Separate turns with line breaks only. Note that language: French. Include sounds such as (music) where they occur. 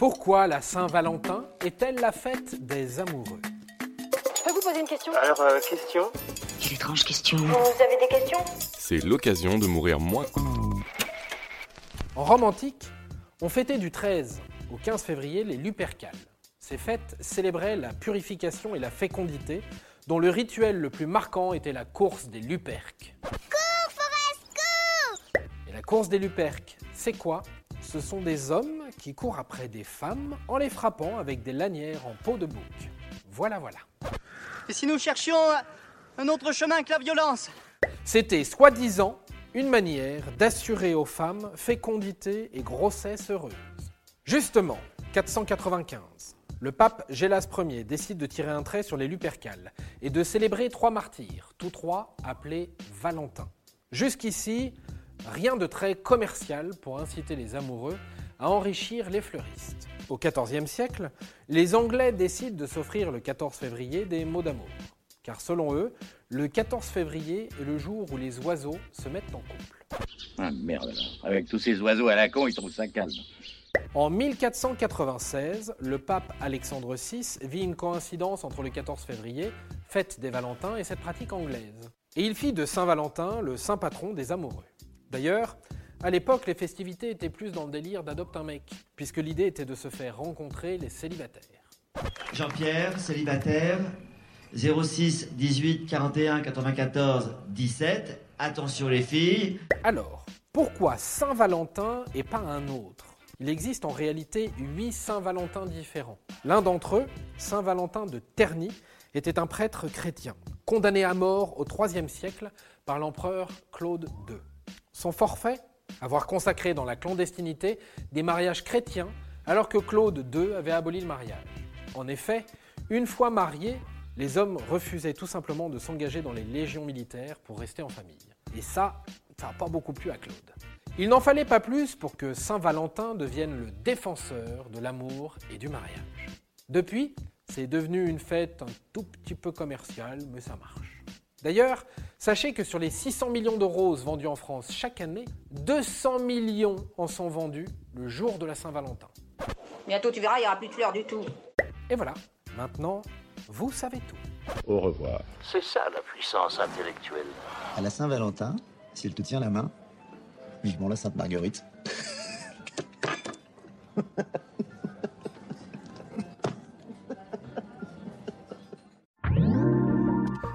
Pourquoi la Saint-Valentin est-elle la fête des amoureux?
Je peux vous poser une question?
Alors, euh, question?
Quelle étrange question.
Vous avez des questions?
C'est l'occasion de mourir moins.
En Rome antique, on fêtait du 13 au 15 février les Lupercales. Ces fêtes célébraient la purification et la fécondité, dont le rituel le plus marquant était la course des Luperques. Cours, Forest, cours Et la course des Luperques, c'est quoi? Ce sont des hommes qui courent après des femmes en les frappant avec des lanières en peau de bouc. Voilà, voilà.
Et si nous cherchions un autre chemin que la violence
C'était soi-disant une manière d'assurer aux femmes fécondité et grossesse heureuse. Justement, 495. Le pape Gélas Ier décide de tirer un trait sur les Lupercales et de célébrer trois martyrs, tous trois appelés Valentin. Jusqu'ici, rien de très commercial pour inciter les amoureux à enrichir les fleuristes. Au XIVe siècle, les Anglais décident de s'offrir le 14 février des mots d'amour. Car selon eux, le 14 février est le jour où les oiseaux se mettent en couple.
Ah merde alors. Avec tous ces oiseaux à la con, ils trouvent ça calme.
En 1496, le pape Alexandre VI vit une coïncidence entre le 14 février, fête des Valentins, et cette pratique anglaise. Et il fit de Saint-Valentin le saint patron des amoureux. D'ailleurs, à l'époque, les festivités étaient plus dans le délire d'adopte un mec, puisque l'idée était de se faire rencontrer les célibataires.
Jean-Pierre, célibataire, 06 18 41 94 17. Attention les filles.
Alors, pourquoi Saint-Valentin et pas un autre? Il existe en réalité huit Saint-Valentin différents. L'un d'entre eux, Saint Valentin de Terni, était un prêtre chrétien, condamné à mort au IIIe siècle par l'empereur Claude II. Son forfait Avoir consacré dans la clandestinité des mariages chrétiens alors que Claude II avait aboli le mariage. En effet, une fois mariés, les hommes refusaient tout simplement de s'engager dans les légions militaires pour rester en famille. Et ça, ça n'a pas beaucoup plu à Claude. Il n'en fallait pas plus pour que Saint-Valentin devienne le défenseur de l'amour et du mariage. Depuis, c'est devenu une fête un tout petit peu commerciale, mais ça marche. D'ailleurs, sachez que sur les 600 millions de roses vendues en France chaque année, 200 millions en sont vendus le jour de la Saint-Valentin.
Bientôt, tu verras, il n'y aura plus de fleurs du tout.
Et voilà, maintenant, vous savez tout.
Au revoir.
C'est ça la puissance intellectuelle.
À la Saint-Valentin, si elle te tient la main, vivement la Sainte-Marguerite. (laughs)